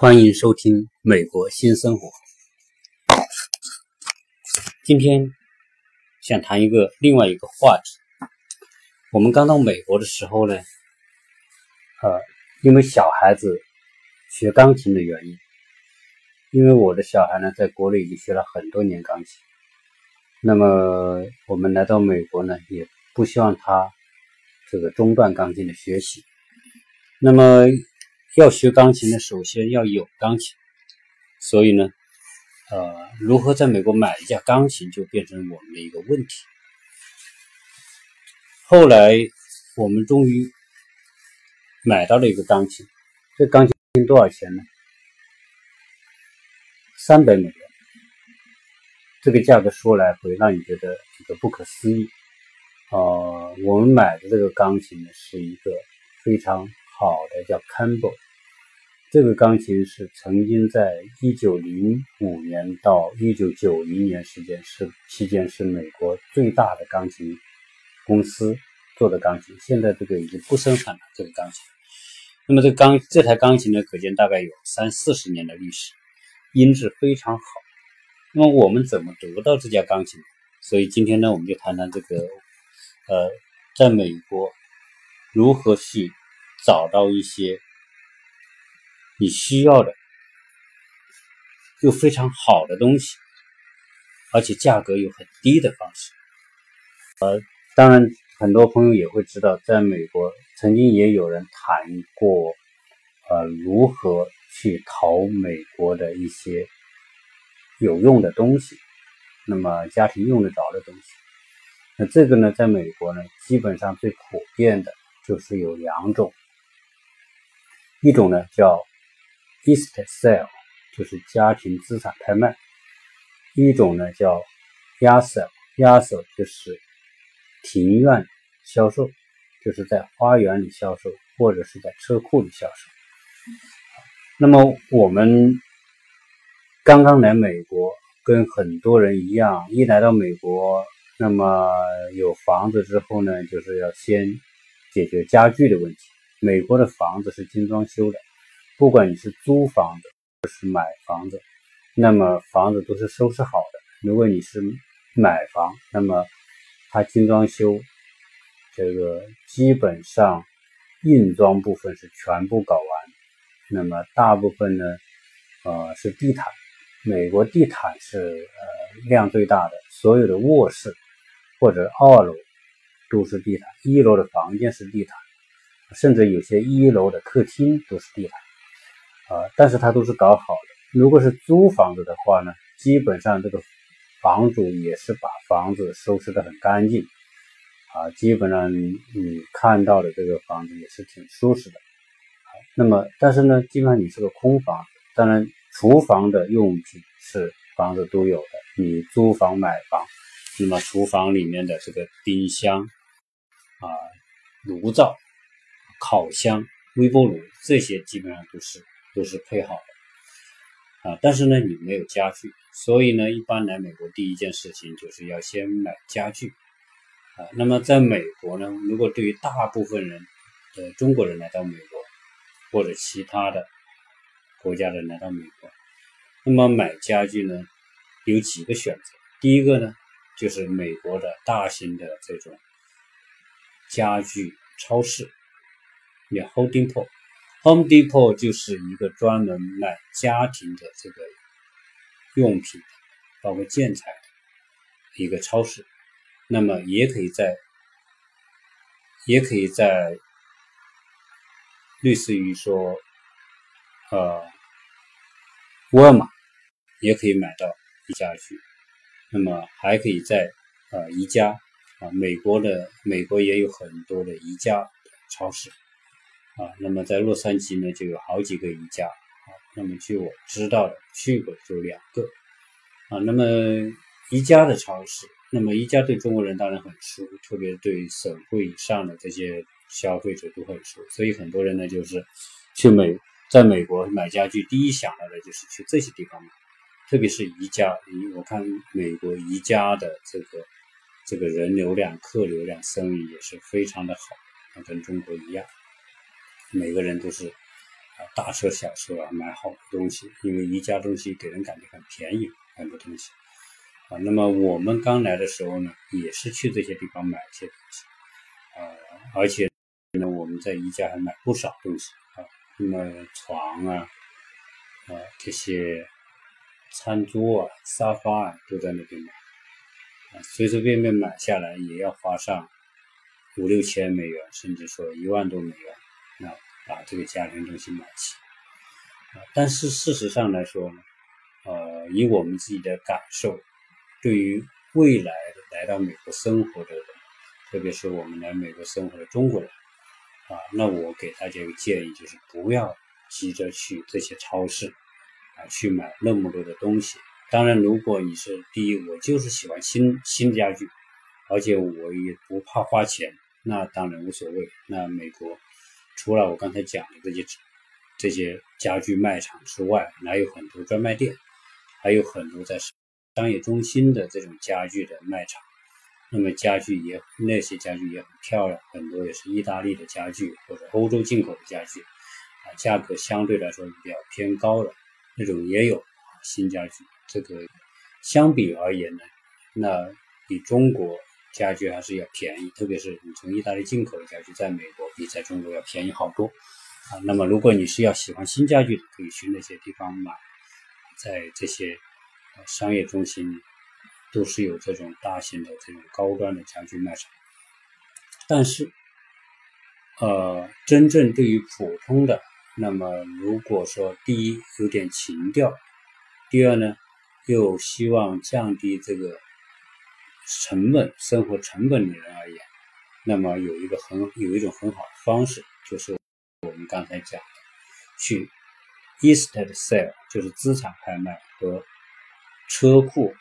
欢迎收听《美国新生活》。今天想谈一个另外一个话题。我们刚到美国的时候呢，呃，因为小孩子学钢琴的原因，因为我的小孩呢在国内已经学了很多年钢琴，那么我们来到美国呢，也不希望他这个中断钢琴的学习，那么。要学钢琴呢，首先要有钢琴，所以呢，呃，如何在美国买一架钢琴就变成我们的一个问题。后来我们终于买到了一个钢琴，这钢琴多少钱呢？三百美元。这个价格说来会让你觉得这个不可思议。呃，我们买的这个钢琴呢，是一个非常。好的，叫 Campbell。这个钢琴是曾经在一九零五年到一九九零年时间是期间是美国最大的钢琴公司做的钢琴，现在这个已经不生产了这个钢琴。那么这钢这台钢琴呢，可见大概有三四十年的历史，音质非常好。那么我们怎么得到这架钢琴？所以今天呢，我们就谈谈这个呃，在美国如何去。找到一些你需要的又非常好的东西，而且价格又很低的方式。呃，当然，很多朋友也会知道，在美国曾经也有人谈过，呃，如何去淘美国的一些有用的东西，那么家庭用得着的东西。那这个呢，在美国呢，基本上最普遍的就是有两种。一种呢叫 estate sale，就是家庭资产拍卖；一种呢叫 yard sale，yard sale 就是庭院销售，就是在花园里销售或者是在车库里销售。那么我们刚刚来美国，跟很多人一样，一来到美国，那么有房子之后呢，就是要先解决家具的问题。美国的房子是精装修的，不管你是租房子还是买房子，那么房子都是收拾好的。如果你是买房，那么它精装修，这个基本上硬装部分是全部搞完，那么大部分呢，呃是地毯。美国地毯是呃量最大的，所有的卧室或者二楼都是地毯，一楼的房间是地毯。甚至有些一楼的客厅都是地毯，啊，但是它都是搞好的。如果是租房子的话呢，基本上这个房主也是把房子收拾得很干净，啊，基本上你看到的这个房子也是挺舒适的。那么，但是呢，基本上你是个空房，当然厨房的用品是房子都有的。你租房买房，那么厨房里面的这个冰箱啊、炉灶。烤箱、微波炉这些基本上都是都是配好的啊，但是呢，你没有家具，所以呢，一般来美国第一件事情就是要先买家具啊。那么在美国呢，如果对于大部分人的中国人来到美国，或者其他的国家的人来到美国，那么买家具呢有几个选择。第一个呢，就是美国的大型的这种家具超市。叫 Home Depot，Home Depot 就是一个专门卖家庭的这个用品，包括建材的一个超市。那么也可以在，也可以在类似于说，呃，沃尔玛也可以买到宜家去。那么还可以在呃宜家啊，美国的美国也有很多的宜家超市。啊，那么在洛杉矶呢，就有好几个宜家啊。那么据我知道的，去过就两个啊。那么宜家的超市，那么宜家对中国人当然很熟，特别对省会以上的这些消费者都很熟。所以很多人呢，就是去美，在美国买家具，第一想到的就是去这些地方买。特别是宜家，我看美国宜家的这个这个人流量、客流量、生意也是非常的好，跟中国一样。每个人都是大车小车啊，买好多东西，因为宜家东西给人感觉很便宜，很多东西。啊。那么我们刚来的时候呢，也是去这些地方买一些东西。啊，而且呢，我们在宜家还买不少东西啊，那么床啊，啊这些餐桌啊、沙发啊，都在那边买，随随便便买下来也要花上五六千美元，甚至说一万多美元，把这个家庭东西买齐，但是事实上来说呢，呃，以我们自己的感受，对于未来来到美国生活的人，特别是我们来美国生活的中国人，啊，那我给大家一个建议，就是不要急着去这些超市啊去买那么多的东西。当然，如果你是第一，我就是喜欢新新家具，而且我也不怕花钱，那当然无所谓。那美国。除了我刚才讲的这些这些家具卖场之外，还有很多专卖店，还有很多在商业中心的这种家具的卖场。那么家具也那些家具也很漂亮，很多也是意大利的家具或者欧洲进口的家具，啊，价格相对来说比较偏高的那种也有。新家具这个相比而言呢，那比中国。家具还是要便宜，特别是你从意大利进口的家具，在美国比在中国要便宜好多啊。那么，如果你是要喜欢新家具的，可以去那些地方买，在这些商业中心都是有这种大型的这种高端的家具卖场。但是，呃，真正对于普通的，那么如果说第一有点情调，第二呢又希望降低这个。成本生活成本的人而言，那么有一个很有一种很好的方式，就是我们刚才讲的，去 estate sale，就是资产拍卖和车库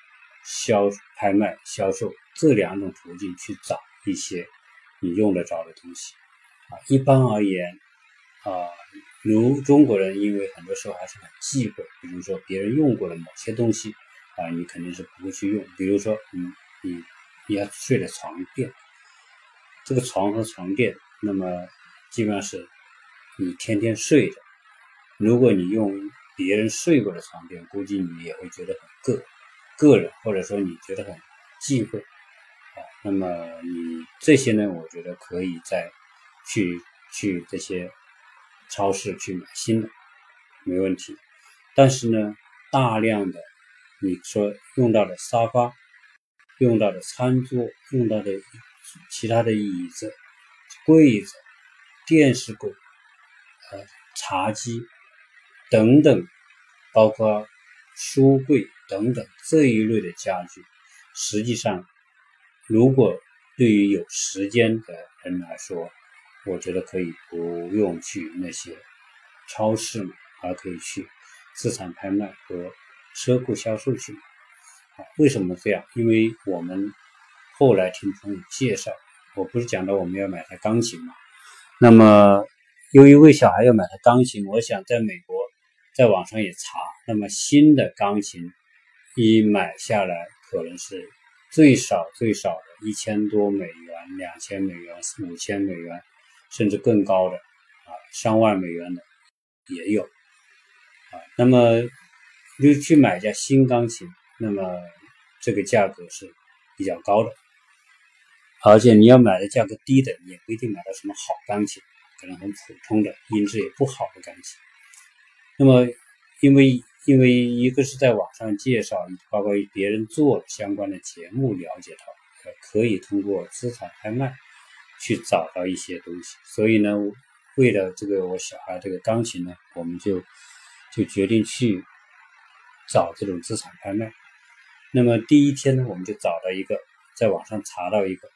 销拍卖销售这两种途径去找一些你用得着的东西啊。一般而言啊，如中国人，因为很多时候还是很忌讳，比如说别人用过的某些东西啊，你肯定是不会去用，比如说嗯。你你要睡的床垫，这个床和床垫，那么基本上是你天天睡的。如果你用别人睡过的床垫，估计你也会觉得很个个人，或者说你觉得很忌讳啊。那么你这些呢，我觉得可以再去去这些超市去买新的，没问题。但是呢，大量的你说用到的沙发。用到的餐桌，用到的其他的椅子、柜子、电视柜、呃茶几等等，包括书柜等等这一类的家具，实际上，如果对于有时间的人来说，我觉得可以不用去那些超市，而可以去资产拍卖和车库销售去。为什么这样？因为我们后来听朋友介绍，我不是讲到我们要买台钢琴嘛？那么由于为小孩要买台钢琴，我想在美国在网上也查，那么新的钢琴一买下来可能是最少最少的一千多美元、两千美元、五千美元，甚至更高的啊，上万美元的也有啊。那么就去买一架新钢琴。那么这个价格是比较高的，而且你要买的价格低的，也不一定买到什么好钢琴，可能很普通的音质也不好的钢琴。那么因为因为一个是在网上介绍，包括别人做相关的节目了解到，可以通过资产拍卖去找到一些东西。所以呢，为了这个我小孩这个钢琴呢，我们就就决定去找这种资产拍卖。那么第一天呢，我们就找到一个，在网上查到一个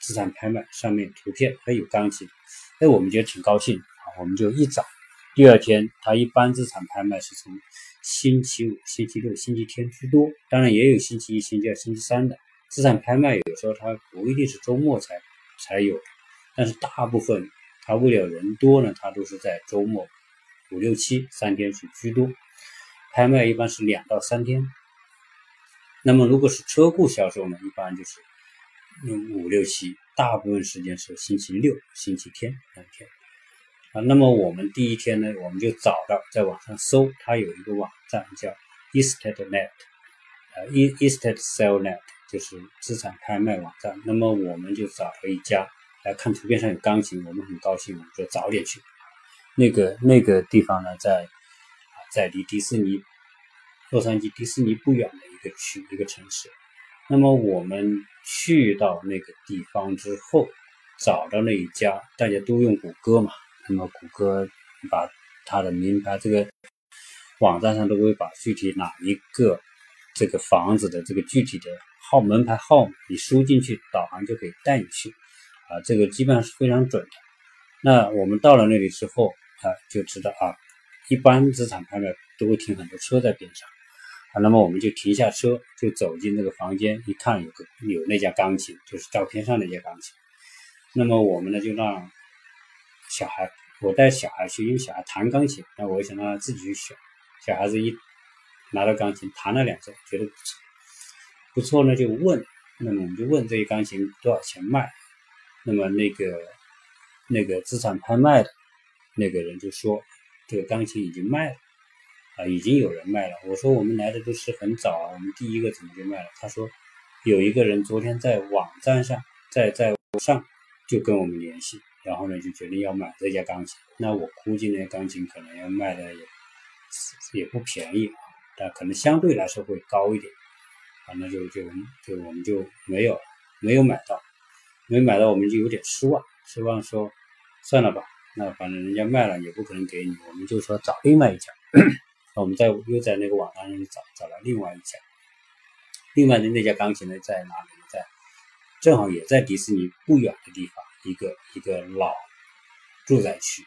资产拍卖，上面图片还有钢琴，哎，我们觉得挺高兴啊，我们就一找。第二天，它一般资产拍卖是从星期五、星期六、星期天居多，当然也有星期一、星期二、星期三的资产拍卖。有时候它不一定是周末才才有，但是大部分它为了人多呢，它都是在周末五六七三天是居多，拍卖一般是两到三天。那么，如果是车库销售呢，一般就是用五六七，大部分时间是星期六、星期天两天。啊，那么我们第一天呢，我们就找到在网上搜，它有一个网站叫 EstNet，呃，E Estate Sale Net 就是资产拍卖网站。那么我们就找了一家，来看图片上有钢琴，我们很高兴，我们就早点去。那个那个地方呢，在在离迪士尼洛杉矶迪士尼不远的个区一个城市。那么我们去到那个地方之后，找到那一家，大家都用谷歌嘛。那么谷歌把它的名牌这个网站上都会把具体哪一个这个房子的这个具体的号门牌号你输进去，导航就可以带你去啊，这个基本上是非常准的。那我们到了那里之后啊，就知道啊，一般资产拍卖都会停很多车在边上那么我们就停下车，就走进那个房间，一看有个有那架钢琴，就是照片上那架钢琴。那么我们呢就让。小孩，我带小孩去，因为小孩弹钢琴，那我想让他自己去选。小孩子一拿到钢琴，弹了两下，觉得不错，不错呢，就问，那么我们就问这些钢琴多少钱卖。那么那个那个资产拍卖的那个人就说，这个钢琴已经卖了，啊，已经有人卖了。我说我们来的都是很早啊，我们第一个怎么就卖了？他说有一个人昨天在网站上，在在上就跟我们联系。然后呢，就决定要买这架钢琴。那我估计呢，钢琴可能要卖的也也不便宜啊，但可能相对来说会高一点。啊，那就就就我们就没有没有买到，没买到我们就有点失望，失望说算了吧，那反正人家卖了也不可能给你，我们就说找另外一家。那我们在又在那个网站上找找了另外一家，另外的那家钢琴呢在哪里？在正好也在迪士尼不远的地方。一个一个老住宅区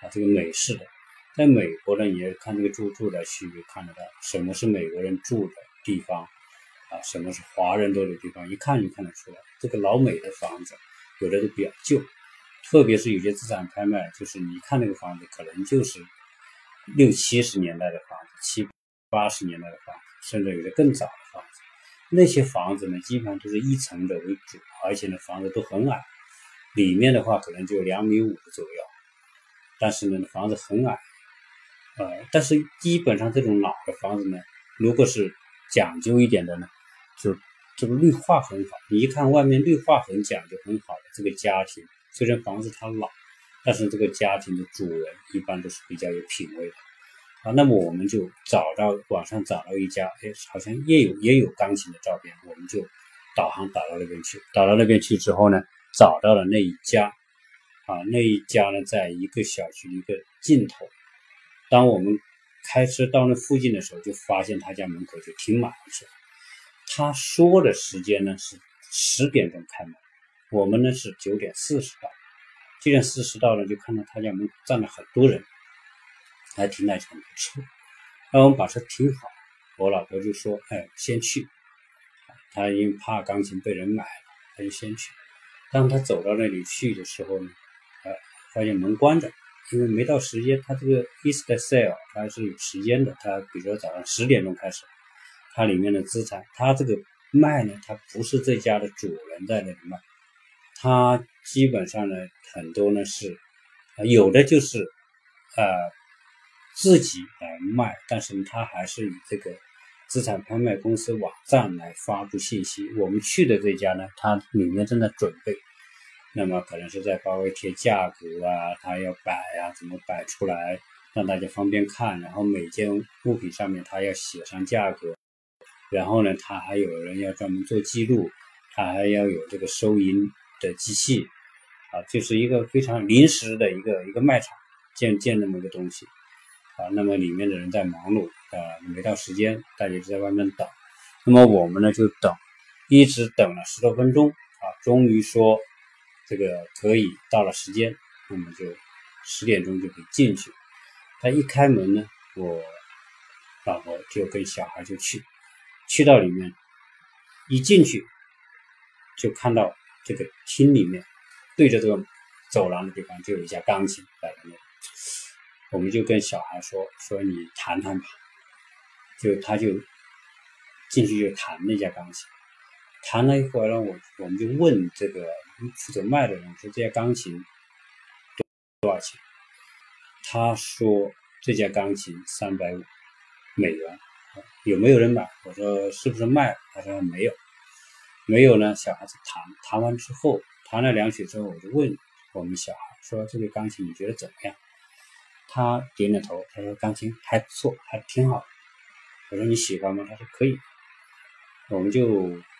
啊，这个美式的，在美国呢，你要看这个住住宅区，就看得到什么是美国人住的地方啊，什么是华人多的地方，一看就看得出来。这个老美的房子有的都比较旧，特别是有些资产拍卖，就是你看那个房子，可能就是六七十年代的房子，七八十年代的房子，甚至有的更早的房子。那些房子呢，基本上都是一层的为主，而且呢，房子都很矮。里面的话可能就两米五左右，但是呢房子很矮，呃，但是基本上这种老的房子呢，如果是讲究一点的呢，就这个绿化很好。你一看外面绿化很讲究很好的这个家庭，虽然房子它老，但是这个家庭的主人一般都是比较有品位的啊。那么我们就找到网上找到一家，哎，好像也有也有钢琴的照片，我们就导航导到那边去。导到那边去之后呢？找到了那一家，啊，那一家呢，在一个小区一个尽头。当我们开车到那附近的时候，就发现他家门口就停满了车。他说的时间呢是十点钟开门，我们呢是九点四十到。九点四十到了，就看到他家门站了很多人，还停了很多车。那我们把车停好，我老婆就说：“哎，先去。”他因为怕钢琴被人买了，他就先去。当他走到那里去的时候呢，呃，发现门关着，因为没到时间。他这个 Easter Sale 它是有时间的，他比如说早上十点钟开始，它里面的资产，它这个卖呢，它不是这家的主人在那里卖，它基本上呢，很多呢是，有的就是呃自己来卖，但是他还是以这个。资产拍卖公司网站来发布信息。我们去的这家呢，它里面正在准备，那么可能是在发微贴价格啊，它要摆啊，怎么摆出来让大家方便看。然后每件物品上面它要写上价格，然后呢，它还有人要专门做记录，它还要有这个收银的机器啊，就是一个非常临时的一个一个卖场，建建那么个东西啊。那么里面的人在忙碌。啊，没到时间，大家就在外面等。那么我们呢就等，一直等了十多分钟啊，终于说这个可以到了时间，那么就十点钟就可以进去。他一开门呢，我老婆就跟小孩就去，去到里面，一进去就看到这个厅里面对着这个走廊的地方就有一架钢琴摆在那，我们就跟小孩说说你弹弹吧。就他就进去就弹那架钢琴，弹了一会儿呢，我我们就问这个负责卖的人说这架钢琴多多少钱？他说这架钢琴三百五美元，有没有人买？我说是不是卖了？他说没有，没有呢。小孩子弹弹完之后，弹了两曲之后，我就问我们小孩说：“这个钢琴你觉得怎么样？”他点点头，他说：“钢琴还不错，还挺好。”我说：“你喜欢吗？”他说：“可以。”我们就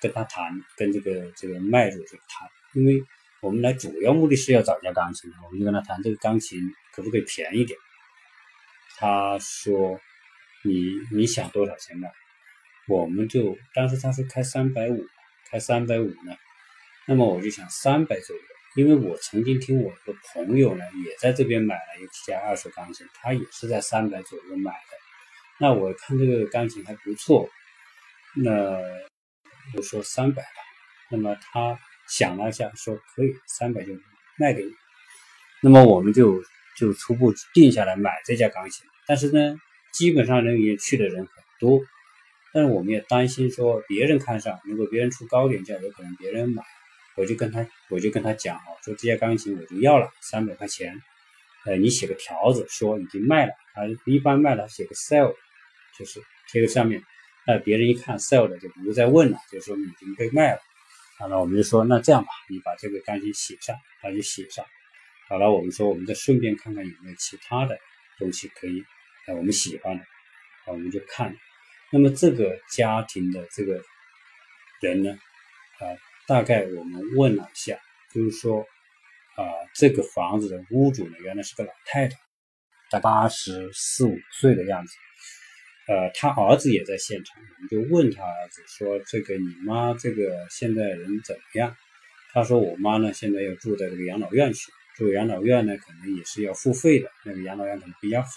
跟他谈，跟这个这个卖主就谈，因为我们来主要目的是要找架钢琴，我们就跟他谈这个钢琴可不可以便宜点。他说：“你你想多少钱买？”我们就当时他说开三百五，开三百五呢，那么我就想三百左右，因为我曾经听我的朋友呢也在这边买了一架二手钢琴，他也是在三百左右买的。那我看这个钢琴还不错。那我说三百吧，那么他想了一下，说可以，三百就卖给你。那么我们就就初步定下来买这架钢琴。但是呢，基本上人也去的人很多，但是我们也担心说别人看上，如果别人出高点价，有可能别人买。我就跟他我就跟他讲哦，说这架钢琴我就要了三百块钱，呃，你写个条子说已经卖了，啊，一般卖了写个 sell，就是贴个上面。那别人一看 sell 的就不再问了，就说已经被卖了。好了，我们就说那这样吧，你把这个钢琴写上，他就写上。好了，我们说我们再顺便看看有没有其他的东西可以，呃，我们喜欢的，我们就看。那么这个家庭的这个人呢，啊，大概我们问了一下，就是说，啊，这个房子的屋主呢，原来是个老太太，大八十四五岁的样子。呃，他儿子也在现场，我们就问他儿子说：“这个你妈这个现在人怎么样？”他说：“我妈呢，现在要住在这个养老院去，住养老院呢，可能也是要付费的，那个养老院可能比较好，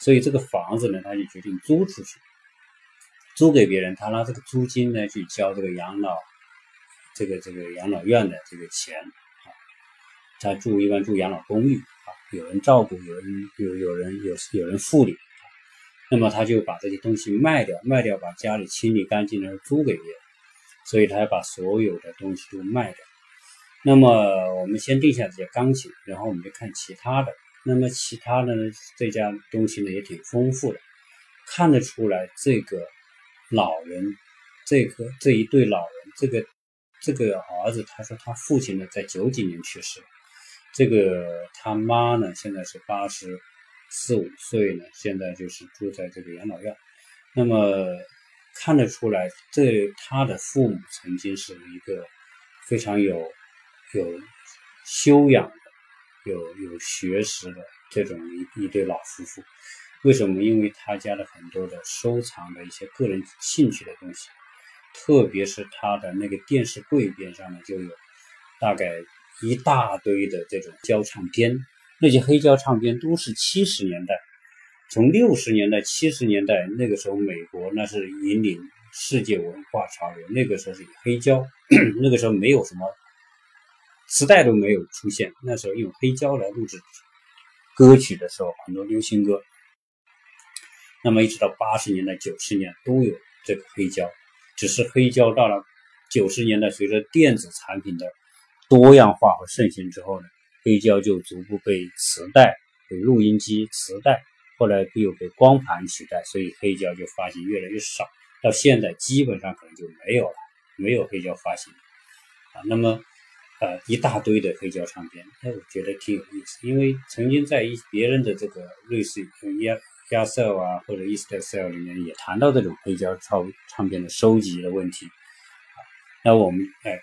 所以这个房子呢，他就决定租出去，租给别人，他拿这个租金呢去交这个养老，这个这个养老院的这个钱啊。他住一般住养老公寓啊，有人照顾，有人有有人有有人护理。”那么他就把这些东西卖掉，卖掉把家里清理干净然后租给别人，所以他要把所有的东西都卖掉。那么我们先定下这些钢琴，然后我们就看其他的。那么其他的呢，这家东西呢也挺丰富的，看得出来这个老人，这个这一对老人，这个这个儿子，他说他父亲呢在九几年去世，这个他妈呢现在是八十。四五岁呢，现在就是住在这个养老院。那么看得出来，这他的父母曾经是一个非常有有修养的、有有学识的这种一一对老夫妇。为什么？因为他家的很多的收藏的一些个人兴趣的东西，特别是他的那个电视柜边上呢，就有大概一大堆的这种胶唱片。那些黑胶唱片都是七十年代，从六十年代、七十年代那个时候，美国那是引领世界文化潮流。那个时候是黑胶，那个时候没有什么磁带都没有出现，那时候用黑胶来录制歌曲的时候，很多流行歌。那么一直到八十年代、九十年都有这个黑胶，只是黑胶到了九十年代，随着电子产品的多样化和盛行之后呢？黑胶就逐步被磁带、被录音机、磁带，后来又被光盘取代，所以黑胶就发行越来越少。到现在基本上可能就没有了，没有黑胶发行啊。那么，呃，一大堆的黑胶唱片，哎，我觉得挺有意思，因为曾经在一别人的这个类似于压压 sell 啊或者 east sell 里面也谈到这种黑胶唱唱片的收集的问题。那我们哎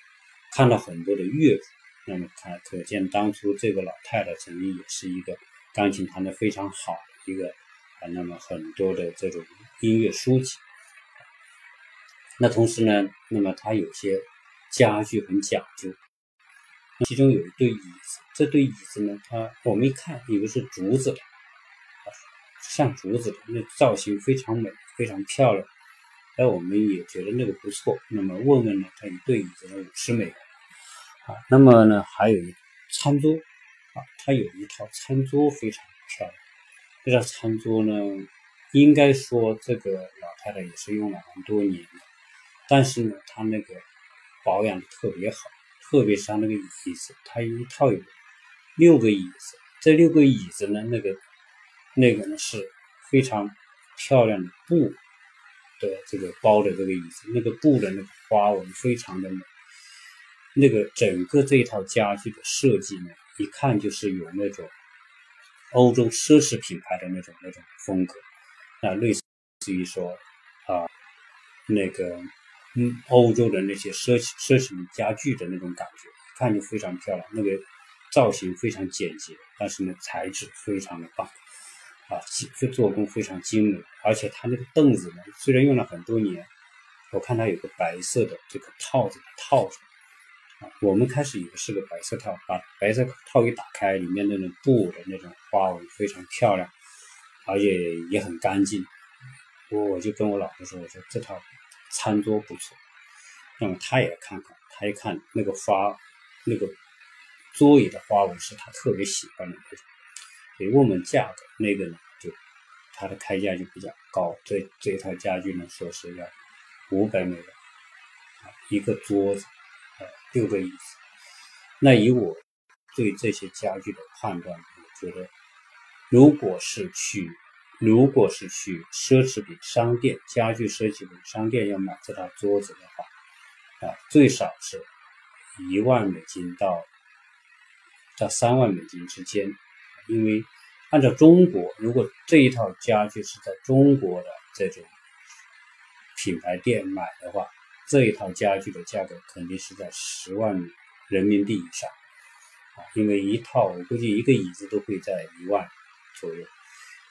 看到很多的乐谱。那么看，可见当初这个老太太曾经也是一个钢琴弹得非常好的一个啊。那么很多的这种音乐书籍。那同时呢，那么它有些家具很讲究，其中有一对椅子。这对椅子呢，它我们一看以为是竹子，像竹子的，那造型非常美，非常漂亮。哎，我们也觉得那个不错。那么问问呢，他一对椅子呢五十美元。啊，那么呢，还有一餐桌，啊，它有一套餐桌非常漂亮。这套餐桌呢，应该说这个老太太也是用了很多年的，但是呢，她那个保养的特别好，特别是它那个椅子，它一套有六个椅子，这六个椅子呢，那个那个呢是非常漂亮的布的这个包的这个椅子，那个布的那个花纹非常的美。那个整个这一套家具的设计呢，一看就是有那种欧洲奢侈品牌的那种那种风格，啊，类似于说啊那个嗯欧洲的那些奢侈奢侈品家具的那种感觉，一看就非常漂亮。那个造型非常简洁，但是呢材质非常的棒，啊，这做工非常精美。而且它那个凳子呢，虽然用了很多年，我看它有个白色的这个套子套着。我们开始以为是个白色套，把白色套一打开，里面那种布的那种花纹非常漂亮，而且也很干净。我我就跟我老婆说：“我说这套餐桌不错。”那么他也看看，他一看那个花，那个桌椅的花纹是他特别喜欢的那种。所以问问价格，那个呢就它的开价就比较高。这这套家具呢，说是要五百美元，一个桌子。六个椅子，那以我对这些家具的判断，我觉得，如果是去，如果是去奢侈品商店、家具奢侈品商店要买这套桌子的话，啊，最少是一万美金到到三万美金之间，因为按照中国，如果这一套家具是在中国的这种品牌店买的话。这一套家具的价格肯定是在十万人民币以上啊，因为一套我估计一个椅子都会在一万左右，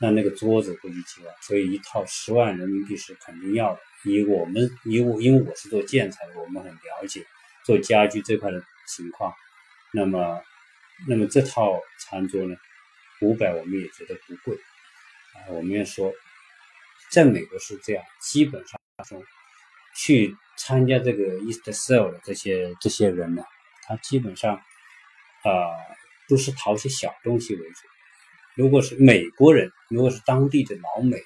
那那个桌子估计几万，所以一套十万人民币是肯定要的。以我们以我因为我是做建材的，我们很了解做家具这块的情况。那么，那么这套餐桌呢，五百我们也觉得不贵啊。我们也说，在美国是这样，基本上说去。参加这个 East Sale 的这些这些人呢，他基本上啊都是淘些小东西为主。如果是美国人，如果是当地的老美，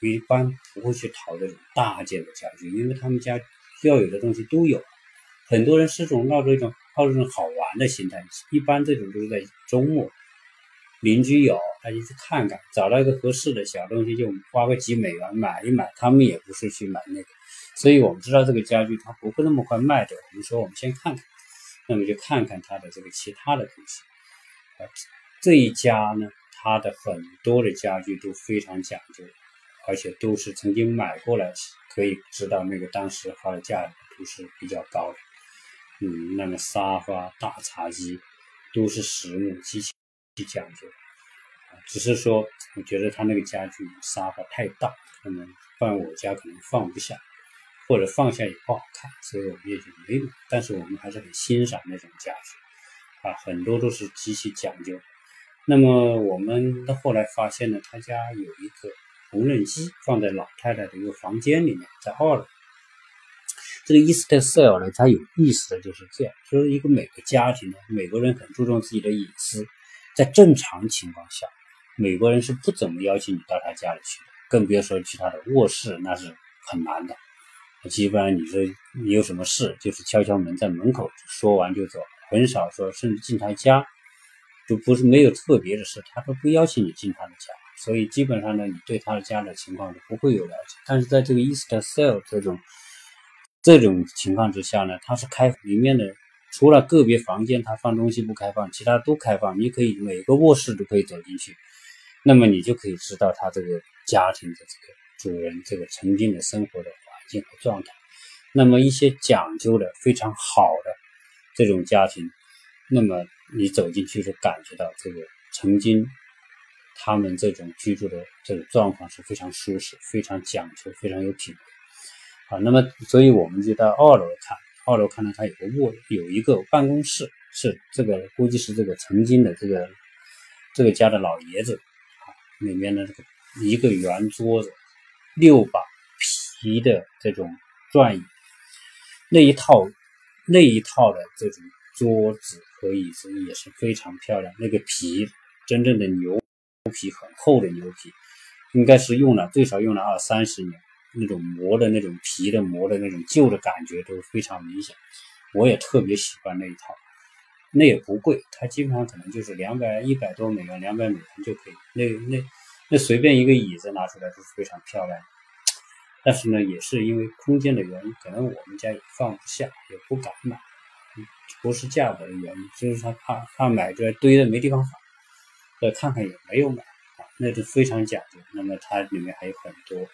一般不会去淘这种大件的家具，因为他们家要有的东西都有。很多人是种抱着一种抱着一种好玩的心态，一般这种都是在周末，邻居有，他就去看看，找到一个合适的小东西，就花个几美元买一买。他们也不是去买那个。所以我们知道这个家具它不会那么快卖掉。我们说我们先看看，那么就看看它的这个其他的东西。啊，这一家呢，它的很多的家具都非常讲究，而且都是曾经买过来，可以知道那个当时它的价格都是比较高的。嗯，那么沙发、大茶几都是实木，机器讲究。只是说，我觉得他那个家具沙发太大，可能放我家可能放不下。或者放下也不好看，所以我们也就没买。但是我们还是很欣赏那种家具，啊，很多都是极其讲究。那么我们后来发现呢，他家有一个缝纫机放在老太太的一个房间里面，在二楼。这个 East Sale 呢，它有意思的就是这样，就是一个每个家庭呢，美国人很注重自己的隐私，在正常情况下，美国人是不怎么邀请你到他家里去的，更别说去他的卧室，那是很难的。基本上你说你有什么事，就是敲敲门，在门口说完就走，很少说甚至进他家，就不是没有特别的事，他都不邀请你进他的家。所以基本上呢，你对他的家的情况是不会有了解。但是在这个 Easter Sale 这种这种情况之下呢，它是开里面的，除了个别房间它放东西不开放，其他都开放，你可以每个卧室都可以走进去，那么你就可以知道他这个家庭的这个主人这个曾经的生活的环境。和状态，那么一些讲究的非常好的这种家庭，那么你走进去就感觉到这个曾经他们这种居住的这种状况是非常舒适、非常讲究、非常有品味。啊，那么所以我们就到二楼看，二楼看到它有个卧，有一个办公室，是这个估计是这个曾经的这个这个家的老爷子，里面的这个一个圆桌子，六把。皮的这种转椅，那一套那一套的这种桌子和椅子也是非常漂亮。那个皮，真正的牛皮，很厚的牛皮，应该是用了最少用了二三十年，那种磨的那种皮的磨的那种旧的感觉都非常明显。我也特别喜欢那一套，那也不贵，它基本上可能就是两百一百多美元，两百美元就可以。那那那随便一个椅子拿出来都是非常漂亮。但是呢，也是因为空间的原因，可能我们家也放不下，也不敢买，不是价格的原因，就是他怕怕买出来堆的没地方放，再看看也没有买啊，那就非常讲究。那么它里面还有很多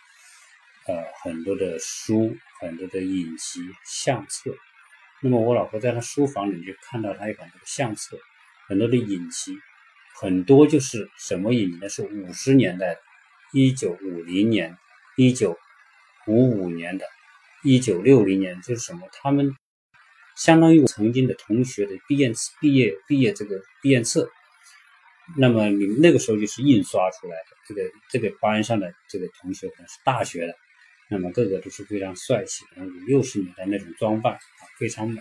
呃很多的书，很多的影集、相册。那么我老婆在她书房里就看到她有很多的相册，很多的影集。很多就是什么影集呢？是五十年代的，一九五零年、一九五五年的、一九六零年，就是什么？他们相当于我曾经的同学的毕业毕业毕业这个毕业册。那么你们那个时候就是印刷出来的，这个这个班上的这个同学可能是大学的，那么个个都是非常帅气，的，五六十年代那种装扮啊，非常美，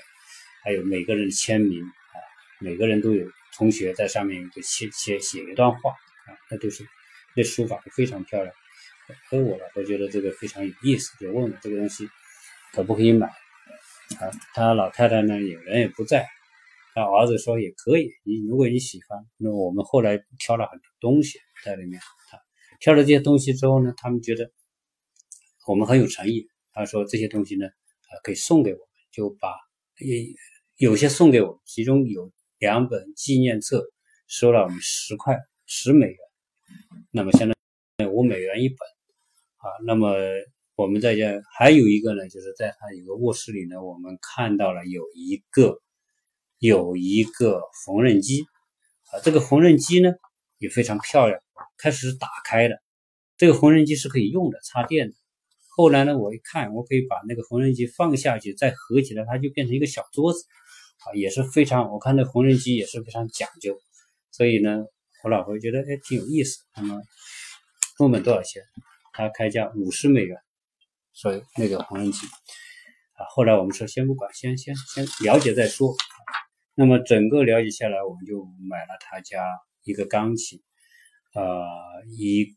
还有每个人签名啊，每个人都有。同学在上面就写写写一段话啊，那都是那书法非常漂亮。和我老婆觉得这个非常有意思，就问我这个东西可不可以买啊？他老太太呢，有人也不在，他儿子说也可以，你如果你喜欢，那我们后来挑了很多东西在里面。他挑了这些东西之后呢，他们觉得我们很有诚意。他说这些东西呢，啊可以送给我们，就把也有些送给我们，其中有。两本纪念册收了我们十块十美元，那么相当于五美元一本啊。那么我们在家还有一个呢，就是在他一个卧室里呢，我们看到了有一个有一个缝纫机啊。这个缝纫机呢也非常漂亮，开始是打开的，这个缝纫机是可以用的，插电的。后来呢，我一看，我可以把那个缝纫机放下去，再合起来，它就变成一个小桌子。啊，也是非常，我看那缝纫机也是非常讲究，所以呢，我老婆觉得哎挺有意思。那么，成本多少钱？他开价五十美元，所以那个缝纫机啊。后来我们说先不管，先先先了解再说。那么整个了解下来，我们就买了他家一个钢琴，呃，一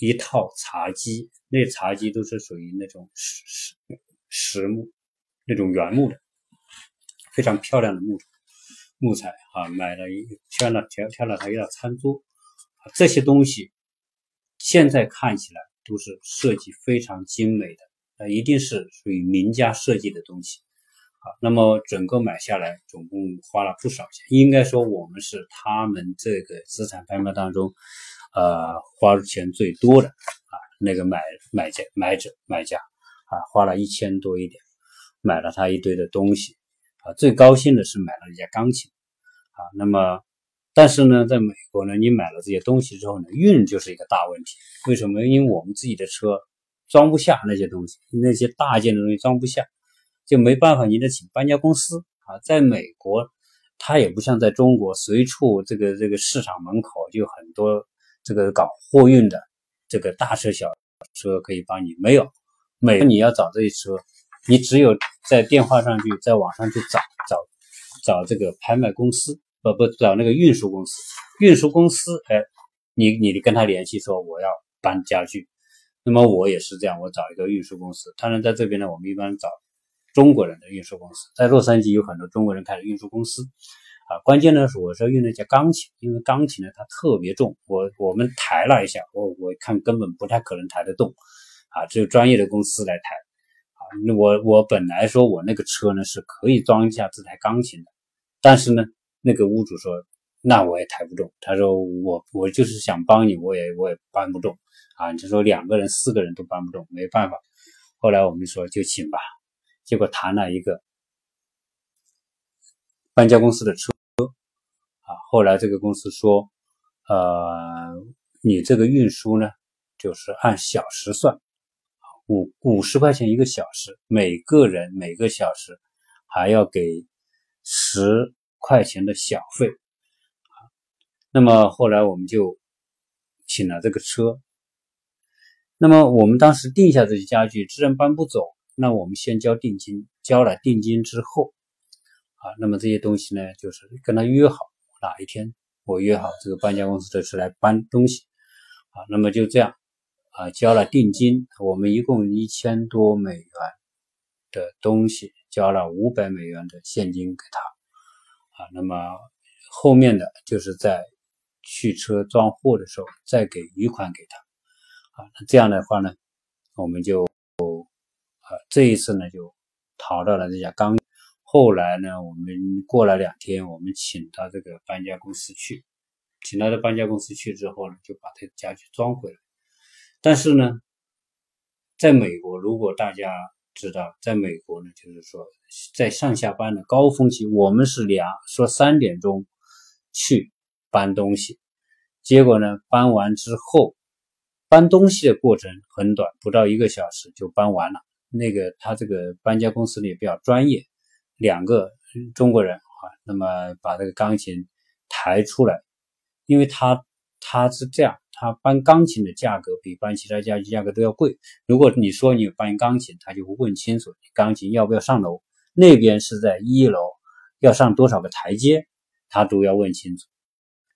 一套茶几，那茶几都是属于那种实实实木，那种原木的。非常漂亮的木木材啊，买了一挑了挑挑了他一套餐桌，这些东西现在看起来都是设计非常精美的，那一定是属于名家设计的东西啊。那么整个买下来总共花了不少钱，应该说我们是他们这个资产拍卖当中呃花钱最多的啊那个买买家买者买家啊，花了一千多一点，买了他一堆的东西。啊，最高兴的是买了一架钢琴，啊，那么，但是呢，在美国呢，你买了这些东西之后呢，运就是一个大问题。为什么？因为我们自己的车装不下那些东西，那些大件的东西装不下，就没办法，你得请搬家公司啊。在美国，它也不像在中国，随处这个这个市场门口就很多这个搞货运的这个大车小车可以帮你，没有，每你要找这些车。你只有在电话上去，在网上去找找找这个拍卖公司，不不找那个运输公司。运输公司，哎，你你跟他联系说我要搬家具，那么我也是这样，我找一个运输公司。当然在这边呢，我们一般找中国人的运输公司。在洛杉矶有很多中国人开的运输公司，关键呢是我说用那架钢琴，因为钢琴呢它特别重，我我们抬了一下，我我看根本不太可能抬得动，啊，只有专业的公司来抬。那我我本来说我那个车呢是可以装下这台钢琴的，但是呢，那个屋主说那我也抬不动。他说我我就是想帮你，我也我也搬不动啊。就说两个人四个人都搬不动，没办法。后来我们说就请吧，结果谈了一个搬家公司的车后来这个公司说，呃，你这个运输呢就是按小时算。五五十块钱一个小时，每个人每个小时还要给十块钱的小费啊。那么后来我们就请了这个车。那么我们当时定下这些家具，既然搬不走。那我们先交定金，交了定金之后啊，那么这些东西呢，就是跟他约好哪一天，我约好这个搬家公司的车来搬东西啊。那么就这样。啊，交了定金，我们一共一千多美元的东西，交了五百美元的现金给他。啊，那么后面的就是在去车装货的时候再给余款给他。啊，那这样的话呢，我们就啊这一次呢就淘到了这家钢。后来呢，我们过了两天，我们请他这个搬家公司去，请他的搬家公司去之后呢，就把这个家具装回来。但是呢，在美国，如果大家知道，在美国呢，就是说在上下班的高峰期，我们是两说三点钟去搬东西，结果呢，搬完之后，搬东西的过程很短，不到一个小时就搬完了。那个他这个搬家公司呢也比较专业。两个中国人啊，那么把这个钢琴抬出来，因为他他是这样，他搬钢琴的价格比搬其他家具价格都要贵。如果你说你搬钢琴，他就会问清楚钢琴要不要上楼，那边是在一楼，要上多少个台阶，他都要问清楚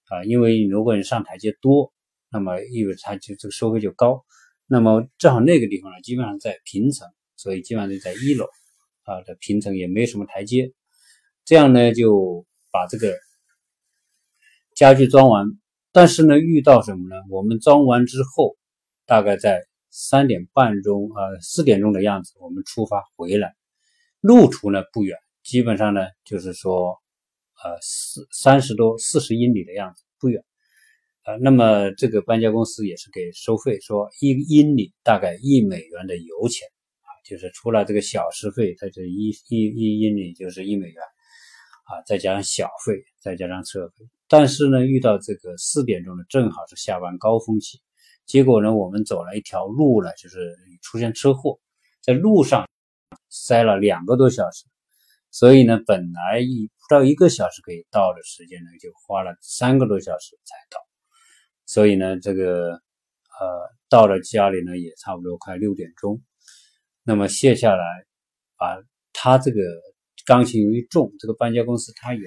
啊。因为如果你上台阶多，那么意味着他就这个收费就高。那么正好那个地方呢，基本上在平层，所以基本上就在一楼。啊的平层也没什么台阶，这样呢就把这个家具装完，但是呢遇到什么呢？我们装完之后，大概在三点半钟啊四点钟的样子，我们出发回来，路途呢不远，基本上呢就是说呃四三十多四十英里的样子，不远。呃，那么这个搬家公司也是给收费，说一英里大概一美元的油钱。就是除了这个小时费，它这一一一英里就是一美元，啊，再加上小费，再加上车费。但是呢，遇到这个四点钟呢，正好是下班高峰期，结果呢，我们走了一条路呢，就是出现车祸，在路上塞了两个多小时，所以呢，本来一不到一个小时可以到的时间呢，就花了三个多小时才到。所以呢，这个呃，到了家里呢，也差不多快六点钟。那么卸下来，把它这个钢琴由于重，这个搬家公司它有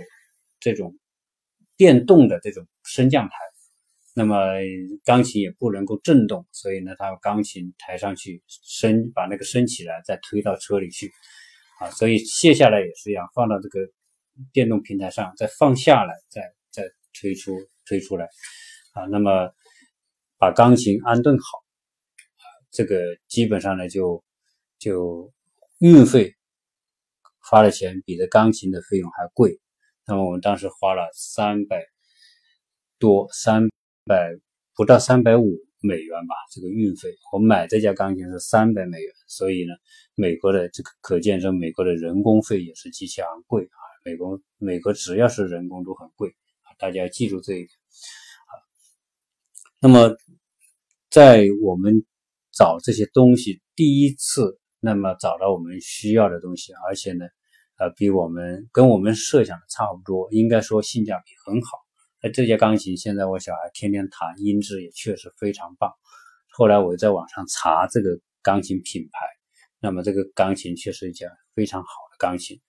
这种电动的这种升降台，那么钢琴也不能够震动，所以呢，它钢琴抬上去升，把那个升起来，再推到车里去，啊，所以卸下来也是一样，放到这个电动平台上，再放下来，再再推出推出来，啊，那么把钢琴安顿好，这个基本上呢就。就运费花的钱比这钢琴的费用还贵，那么我们当时花了三百多，三百不到三百五美元吧，这个运费。我买这架钢琴是三百美元，所以呢，美国的这个可见这美国的人工费也是极其昂贵啊。美国美国只要是人工都很贵啊，大家要记住这一点啊。那么在我们找这些东西第一次。那么找到我们需要的东西，而且呢，呃，比我们跟我们设想的差不多，应该说性价比很好。那这架钢琴现在我小孩天天弹，音质也确实非常棒。后来我在网上查这个钢琴品牌，那么这个钢琴确实一架非常好的钢琴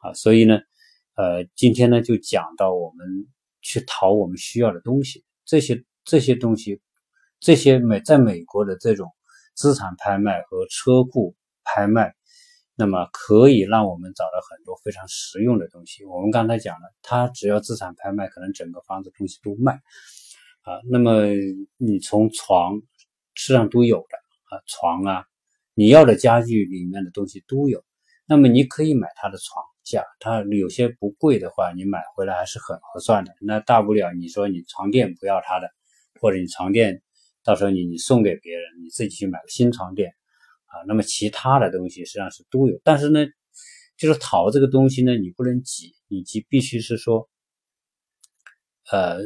啊。所以呢，呃，今天呢就讲到我们去淘我们需要的东西，这些这些东西，这些美在美国的这种资产拍卖和车库。拍卖，那么可以让我们找到很多非常实用的东西。我们刚才讲了，它只要资产拍卖，可能整个房子东西都卖啊。那么你从床实际上都有的啊，床啊，你要的家具里面的东西都有。那么你可以买它的床架，它有些不贵的话，你买回来还是很合算的。那大不了你说你床垫不要它的，或者你床垫到时候你你送给别人，你自己去买个新床垫。啊，那么其他的东西实际上是都有，但是呢，就是淘这个东西呢，你不能急，你急必须是说，呃，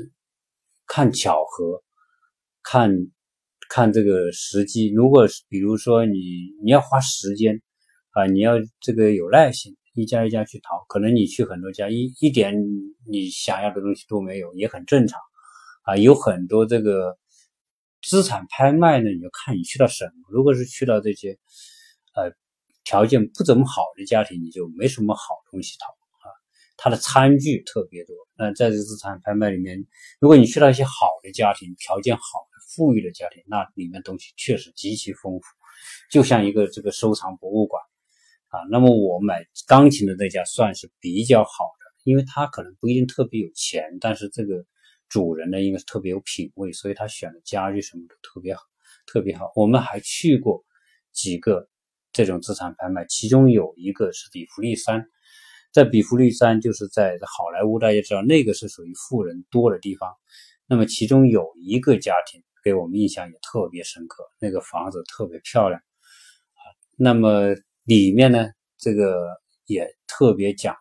看巧合，看看这个时机。如果比如说你你要花时间啊，你要这个有耐心，一家一家去淘，可能你去很多家，一一点你想要的东西都没有，也很正常啊，有很多这个。资产拍卖呢，你就看你去到什么。如果是去到这些，呃，条件不怎么好的家庭，你就没什么好东西淘啊。它的餐具特别多。那在这资产拍卖里面，如果你去到一些好的家庭，条件好的、富裕的家庭，那里面东西确实极其丰富，就像一个这个收藏博物馆啊。那么我买钢琴的那家算是比较好的，因为他可能不一定特别有钱，但是这个主人呢应该是特别有品位，所以他选的家具什么都特别好，特别好。我们还去过几个这种资产拍卖，其中有一个是比弗利山，在比弗利山就是在好莱坞，大家知道那个是属于富人多的地方。那么其中有一个家庭给我们印象也特别深刻，那个房子特别漂亮啊。那么里面呢，这个也特别讲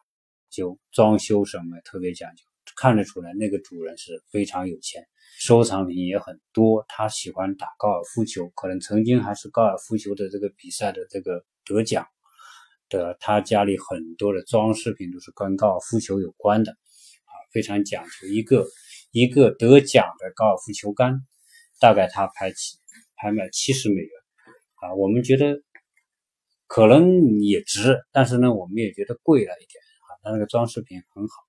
究装修什么，特别讲究。看得出来，那个主人是非常有钱，收藏品也很多。他喜欢打高尔夫球，可能曾经还是高尔夫球的这个比赛的这个得奖的。他家里很多的装饰品都是跟高尔夫球有关的，啊，非常讲究。一个一个得奖的高尔夫球杆，大概他拍起拍卖七十美元，啊，我们觉得可能也值，但是呢，我们也觉得贵了一点，啊，他那个装饰品很好。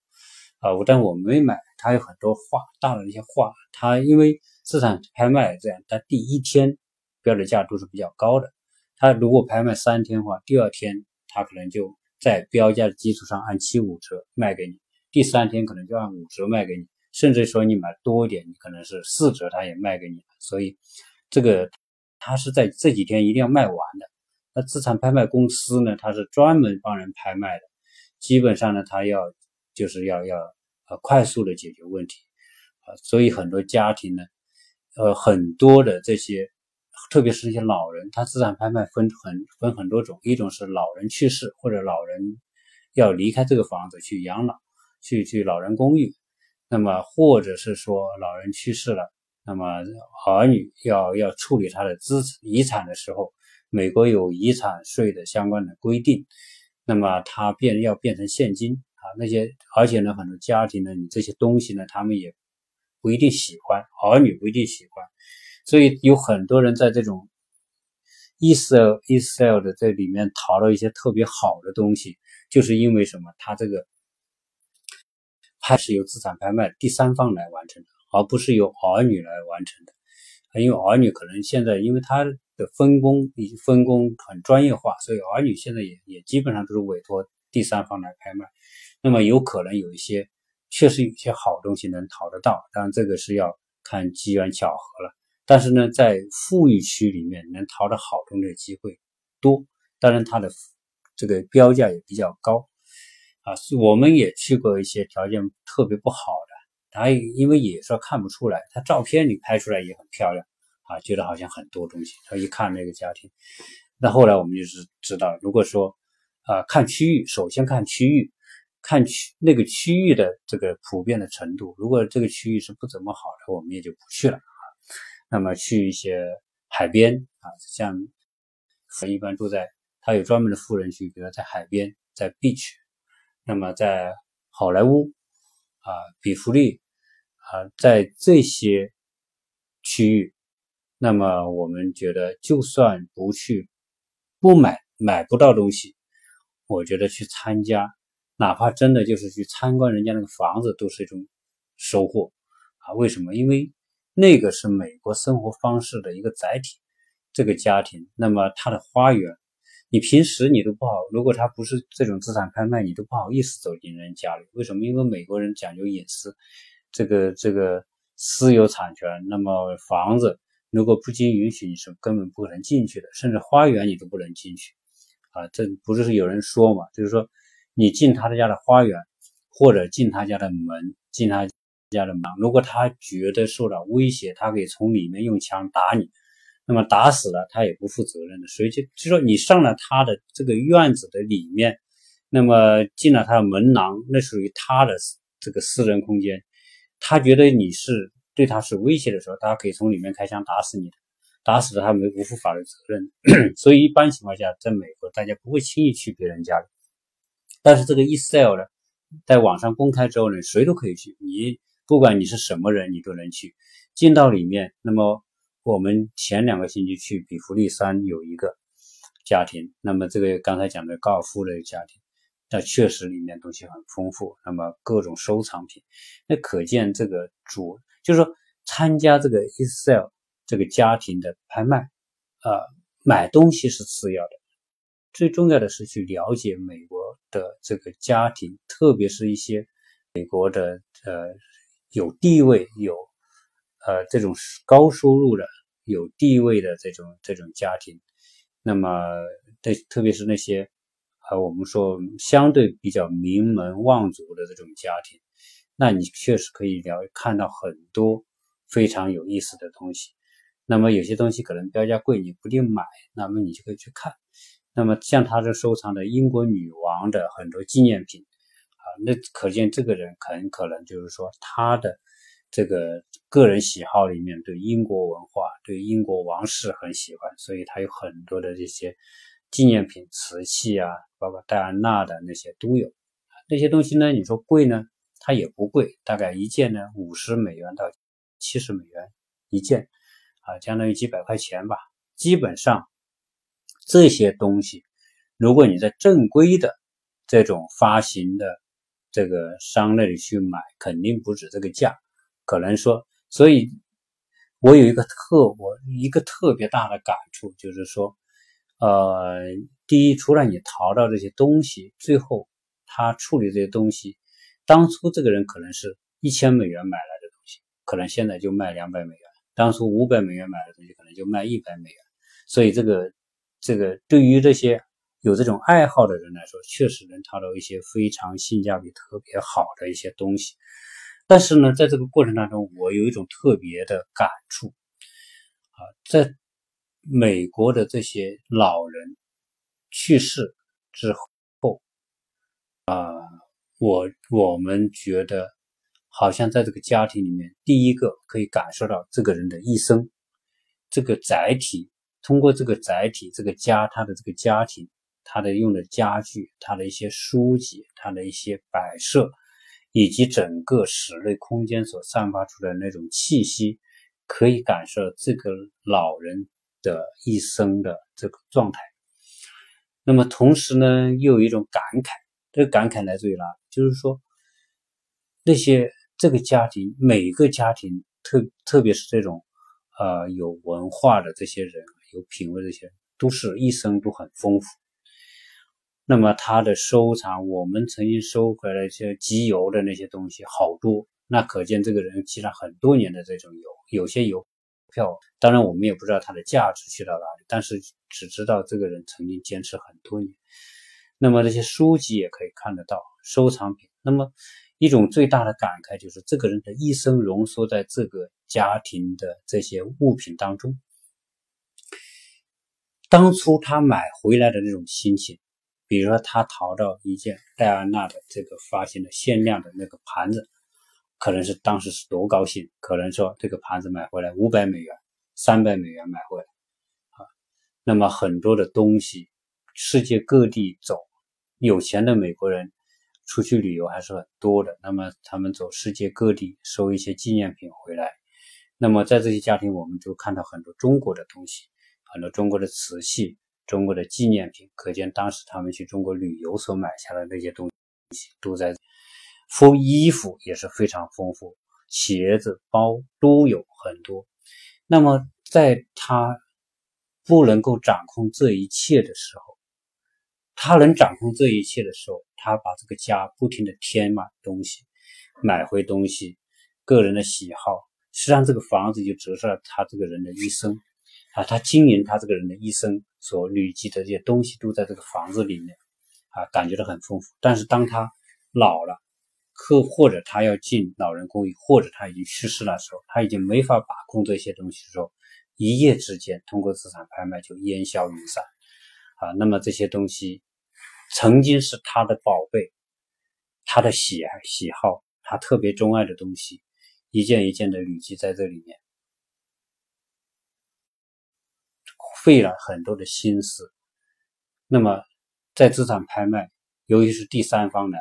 啊，我但我没买。他有很多画，大的那些画，他因为资产拍卖这样，它第一天标的价都是比较高的。他如果拍卖三天的话，第二天他可能就在标价的基础上按七五折卖给你，第三天可能就按五折卖给你，甚至说你买多一点，你可能是四折，他也卖给你。所以这个他是在这几天一定要卖完的。那资产拍卖公司呢，它是专门帮人拍卖的，基本上呢，它要。就是要要呃快速的解决问题啊，所以很多家庭呢，呃很多的这些，特别是一些老人，他资产拍卖分很分很多种，一种是老人去世或者老人要离开这个房子去养老，去去老人公寓，那么或者是说老人去世了，那么儿女要要处理他的资遗产的时候，美国有遗产税的相关的规定，那么他变要变成现金。那些，而且呢，很多家庭呢，你这些东西呢，他们也不一定喜欢，儿女不一定喜欢，所以有很多人在这种 e s l e s l 的这里面淘到一些特别好的东西，就是因为什么？他这个拍是由资产拍卖第三方来完成的，而不是由儿女来完成的。因为儿女可能现在因为他的分工已经分工很专业化，所以儿女现在也也基本上都是委托第三方来拍卖。那么有可能有一些，确实有些好东西能淘得到，当然这个是要看机缘巧合了。但是呢，在富裕区里面能淘到好东西的机会多，当然它的这个标价也比较高啊。我们也去过一些条件特别不好的，它因为也说看不出来，它照片里拍出来也很漂亮啊，觉得好像很多东西。他一看那个家庭，那后来我们就是知道，如果说啊看区域，首先看区域。看区那个区域的这个普遍的程度，如果这个区域是不怎么好的，我们也就不去了啊。那么去一些海边啊，像一般住在，他有专门的富人区，比如在海边，在 beach。那么在好莱坞啊，比弗利啊，在这些区域，那么我们觉得，就算不去，不买买不到东西，我觉得去参加。哪怕真的就是去参观人家那个房子，都是一种收获啊！为什么？因为那个是美国生活方式的一个载体。这个家庭，那么他的花园，你平时你都不好，如果他不是这种资产拍卖，你都不好意思走进人家里。为什么？因为美国人讲究隐私，这个这个私有产权。那么房子如果不经允许，你是根本不可能进去的，甚至花园你都不能进去啊！这不是有人说嘛？就是说。你进他的家的花园，或者进他家的门，进他家的门，如果他觉得受到威胁，他可以从里面用枪打你，那么打死了他也不负责任的。所以就就说你上了他的这个院子的里面，那么进了他的门廊，那属于他的这个私人空间，他觉得你是对他是威胁的时候，他可以从里面开枪打死你，打死了他没不负法律责任。所以一般情况下，在美国大家不会轻易去别人家里。但是这个 e s l 呢，在网上公开之后呢，谁都可以去。你不管你是什么人，你都能去进到里面。那么我们前两个星期去比弗利山有一个家庭，那么这个刚才讲的高尔夫的家庭，那确实里面东西很丰富，那么各种收藏品，那可见这个主就是说参加这个 e s l 这个家庭的拍卖，啊，买东西是次要的。最重要的是去了解美国的这个家庭，特别是一些美国的呃有地位、有呃这种高收入的、有地位的这种这种家庭，那么对，特别是那些啊我们说相对比较名门望族的这种家庭，那你确实可以了看到很多非常有意思的东西。那么有些东西可能标价贵，你不一定买，那么你就可以去看。那么像他这收藏的英国女王的很多纪念品啊，那可见这个人很可能就是说他的这个个人喜好里面对英国文化、对英国王室很喜欢，所以他有很多的这些纪念品、瓷器啊，包括戴安娜的那些都有。那些东西呢，你说贵呢，它也不贵，大概一件呢五十美元到七十美元一件啊，相当于几百块钱吧，基本上。这些东西，如果你在正规的这种发行的这个商那里去买，肯定不止这个价。可能说，所以我有一个特我一个特别大的感触，就是说，呃，第一，除了你淘到这些东西，最后他处理这些东西，当初这个人可能是一千美元买来的东西，可能现在就卖两百美元；当初五百美元买的东西，可能就卖一百美元。所以这个。这个对于这些有这种爱好的人来说，确实能淘到一些非常性价比特别好的一些东西。但是呢，在这个过程当中，我有一种特别的感触啊，在美国的这些老人去世之后啊，我我们觉得好像在这个家庭里面，第一个可以感受到这个人的一生，这个载体。通过这个载体，这个家，他的这个家庭，他的用的家具，他的一些书籍，他的一些摆设，以及整个室内空间所散发出的那种气息，可以感受这个老人的一生的这个状态。那么同时呢，又有一种感慨，这个感慨来自于哪？就是说，那些这个家庭，每个家庭，特特别是这种，呃，有文化的这些人。有品味这些都是一生都很丰富。那么他的收藏，我们曾经收回来一些集邮的那些东西好多，那可见这个人积了很多年的这种邮。有些邮票，当然我们也不知道它的价值去到哪里，但是只知道这个人曾经坚持很多年。那么这些书籍也可以看得到收藏品。那么一种最大的感慨就是，这个人的一生浓缩在这个家庭的这些物品当中。当初他买回来的那种心情，比如说他淘到一件戴安娜的这个发行的限量的那个盘子，可能是当时是多高兴，可能说这个盘子买回来五百美元、三百美元买回来啊。那么很多的东西，世界各地走，有钱的美国人出去旅游还是很多的。那么他们走世界各地收一些纪念品回来，那么在这些家庭，我们就看到很多中国的东西。很多中国的瓷器、中国的纪念品，可见当时他们去中国旅游所买下的那些东西都在。服衣服也是非常丰富，鞋子、包都有很多。那么在他不能够掌控这一切的时候，他能掌控这一切的时候，他把这个家不停的添满东西，买回东西，个人的喜好，实际上这个房子就折射了他这个人的一生。啊，他经营他这个人的一生所累积的这些东西都在这个房子里面，啊，感觉到很丰富。但是当他老了，或或者他要进老人公寓，或者他已经去世的时候，他已经没法把控这些东西的时候，一夜之间通过资产拍卖就烟消云散。啊，那么这些东西曾经是他的宝贝，他的喜爱喜好，他特别钟爱的东西，一件一件的累积在这里面。费了很多的心思，那么在资产拍卖，由于是第三方来，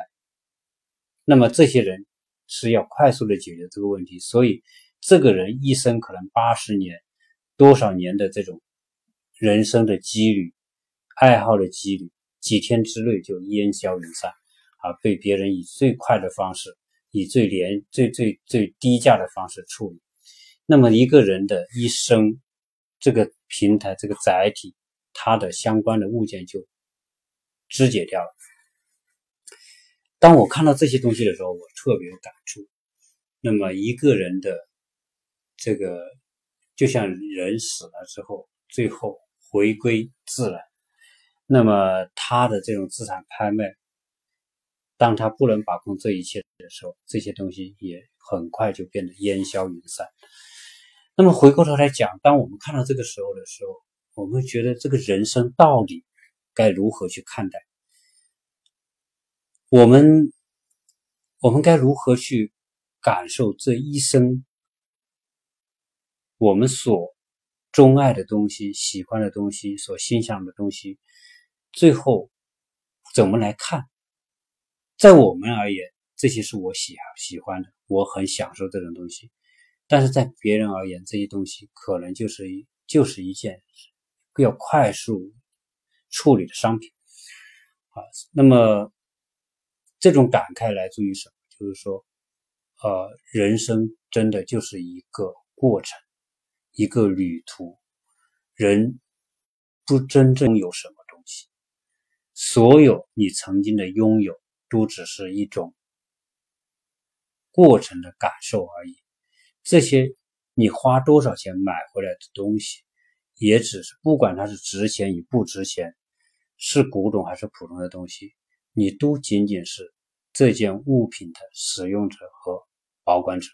那么这些人是要快速的解决这个问题，所以这个人一生可能八十年、多少年的这种人生的积累、爱好的积累，几天之内就烟消云散，啊，被别人以最快的方式、以最廉、最最最低价的方式处理。那么一个人的一生。这个平台，这个载体，它的相关的物件就肢解掉了。当我看到这些东西的时候，我特别有感触。那么一个人的这个，就像人死了之后，最后回归自然，那么他的这种资产拍卖，当他不能把控这一切的时候，这些东西也很快就变得烟消云散。那么回过头来讲，当我们看到这个时候的时候，我们觉得这个人生到底该如何去看待？我们我们该如何去感受这一生我们所钟爱的东西、喜欢的东西、所欣赏的东西，最后怎么来看？在我们而言，这些是我喜喜欢的，我很享受这种东西；但是在别人而言，这些东西可能就是一就是一件要快速处理的商品啊。那么。这种感慨来自于什么？就是说，呃，人生真的就是一个过程，一个旅途。人不真正有什么东西，所有你曾经的拥有，都只是一种过程的感受而已。这些你花多少钱买回来的东西，也只是不管它是值钱与不值钱，是古董还是普通的东西。你都仅仅是这件物品的使用者和保管者，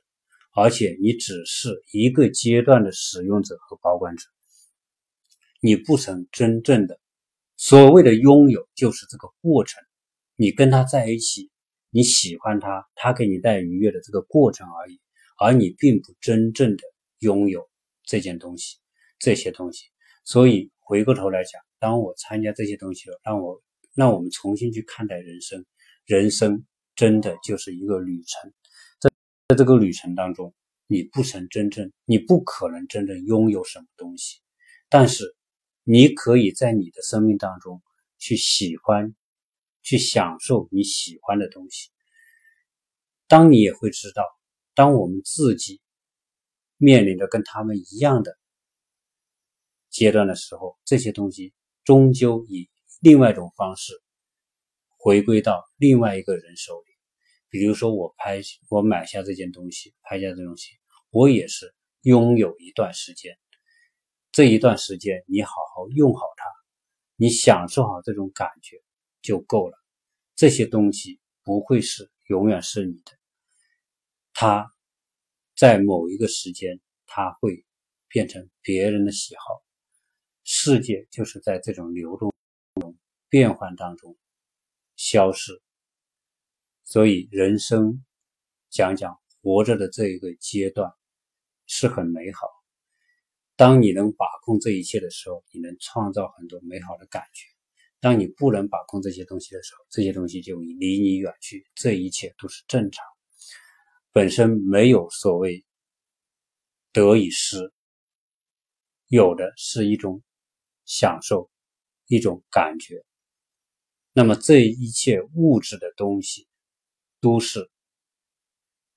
而且你只是一个阶段的使用者和保管者，你不曾真正的所谓的拥有，就是这个过程。你跟他在一起，你喜欢他，他给你带愉悦的这个过程而已，而你并不真正的拥有这件东西、这些东西。所以回过头来讲，当我参加这些东西了，让我。让我们重新去看待人生，人生真的就是一个旅程，在在这个旅程当中，你不曾真正，你不可能真正拥有什么东西，但是你可以在你的生命当中去喜欢，去享受你喜欢的东西。当你也会知道，当我们自己面临着跟他们一样的阶段的时候，这些东西终究以。另外一种方式，回归到另外一个人手里。比如说，我拍，我买下这件东西，拍下这东西，我也是拥有一段时间。这一段时间，你好好用好它，你享受好这种感觉就够了。这些东西不会是永远是你的，他在某一个时间，他会变成别人的喜好。世界就是在这种流动。变换当中消失，所以人生讲讲活着的这一个阶段是很美好。当你能把控这一切的时候，你能创造很多美好的感觉；当你不能把控这些东西的时候，这些东西就离你远去。这一切都是正常，本身没有所谓得与失，有的是一种享受，一种感觉。那么这一切物质的东西，都是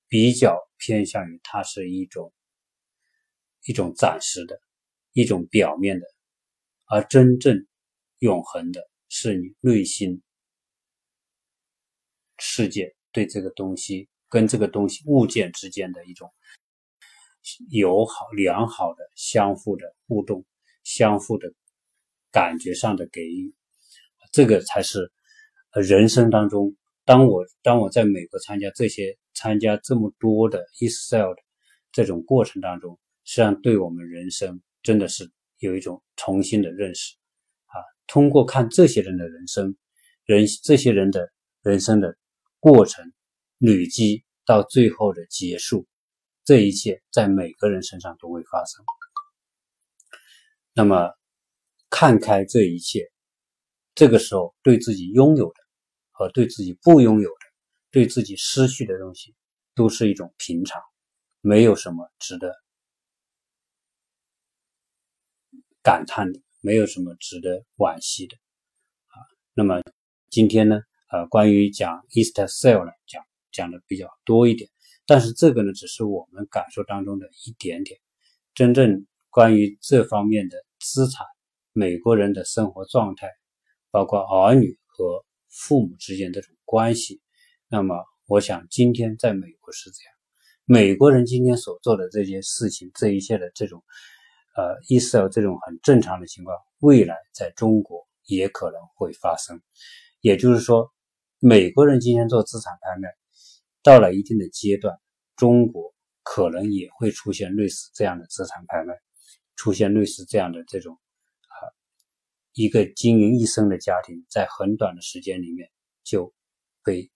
比较偏向于它是一种一种暂时的、一种表面的，而真正永恒的是你内心世界对这个东西跟这个东西物件之间的一种友好、良好的相互的互动、相互的感觉上的给予。这个才是，人生当中，当我当我在美国参加这些参加这么多的 e s l 的这种过程当中，实际上对我们人生真的是有一种重新的认识啊。通过看这些人的人生，人这些人的人生的过程累积到最后的结束，这一切在每个人身上都会发生。那么，看开这一切。这个时候，对自己拥有的和对自己不拥有的、对自己失去的东西，都是一种平常，没有什么值得感叹的，没有什么值得惋惜的啊。那么今天呢，呃，关于讲 East Sale 呢，讲讲的比较多一点，但是这个呢，只是我们感受当中的一点点。真正关于这方面的资产，美国人的生活状态。包括儿女和父母之间这种关系，那么我想今天在美国是这样，美国人今天所做的这些事情，这一切的这种，呃，意识到这种很正常的情况，未来在中国也可能会发生。也就是说，美国人今天做资产拍卖，到了一定的阶段，中国可能也会出现类似这样的资产拍卖，出现类似这样的这种，啊，一个经营一生的家庭，在很短的时间里面就被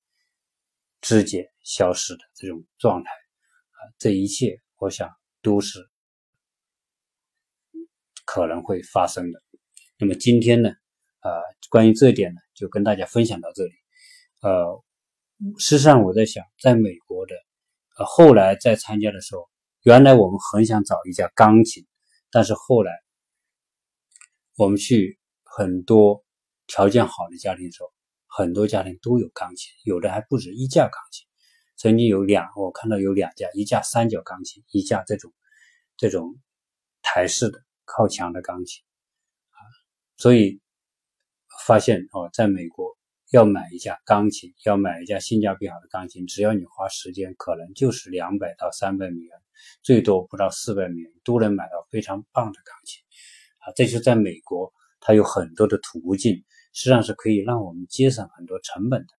肢解消失的这种状态啊。这一切，我想都是可能会发生的。那么今天呢，呃，关于这一点呢，就跟大家分享到这里。呃，事实上我在想，在美国的，呃，后来在参加的时候，原来我们很想找一架钢琴，但是后来我们去很多条件好的家庭的时候，很多家庭都有钢琴，有的还不止一架钢琴。曾经有两，我看到有两架，一架三角钢琴，一架这种这种台式的靠墙的钢琴啊，所以发现哦，在美国要买一架钢琴，要买一架性价比好的钢琴，只要你花时间，可能就是两百到三百美元，最多不到四百美元，都能买到非常棒的钢琴啊。这就在美国，它有很多的途径，实际上是可以让我们节省很多成本的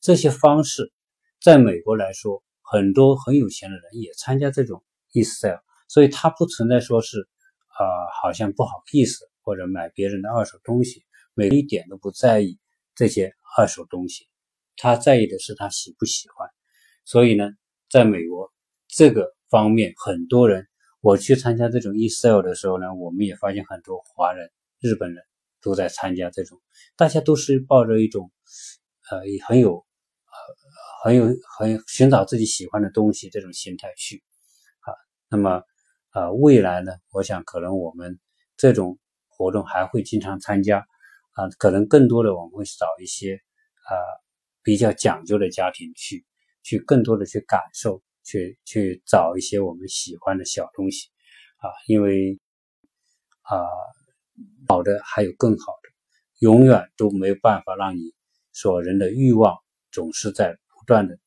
这些方式。在美国来说，很多很有钱的人也参加这种 e sale，所以它不存在说是，啊，好像不好意思或者买别人的二手东西，每一点都不在意这些二手东西，他在意的是他喜不喜欢。所以呢，在美国这个方面，很多人我去参加这种 e sale 的时候呢，我们也发现很多华人、日本人都在参加这种，大家都是抱着一种，呃，很有。很有很寻找自己喜欢的东西这种心态去，啊，那么啊未来呢，我想可能我们这种活动还会经常参加，啊，可能更多的我们会找一些啊比较讲究的家庭去，去更多的去感受，去去找一些我们喜欢的小东西，啊，因为啊好的还有更好的，永远都没有办法让你说人的欲望总是在。不断的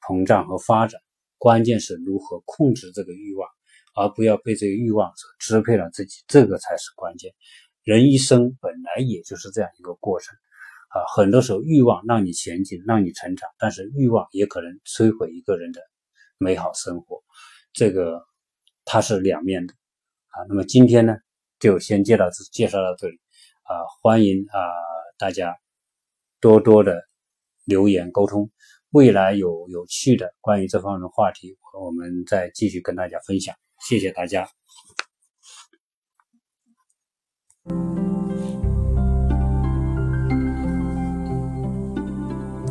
膨胀和发展，关键是如何控制这个欲望，而不要被这个欲望所支配了自己，这个才是关键。人一生本来也就是这样一个过程啊，很多时候欲望让你前进，让你成长，但是欲望也可能摧毁一个人的美好生活，这个它是两面的啊。那么今天呢，就先介绍介绍到这里啊，欢迎啊大家多多的留言沟通。未来有有趣的关于这方面的话题，我们再继续跟大家分享。谢谢大家。Thank you.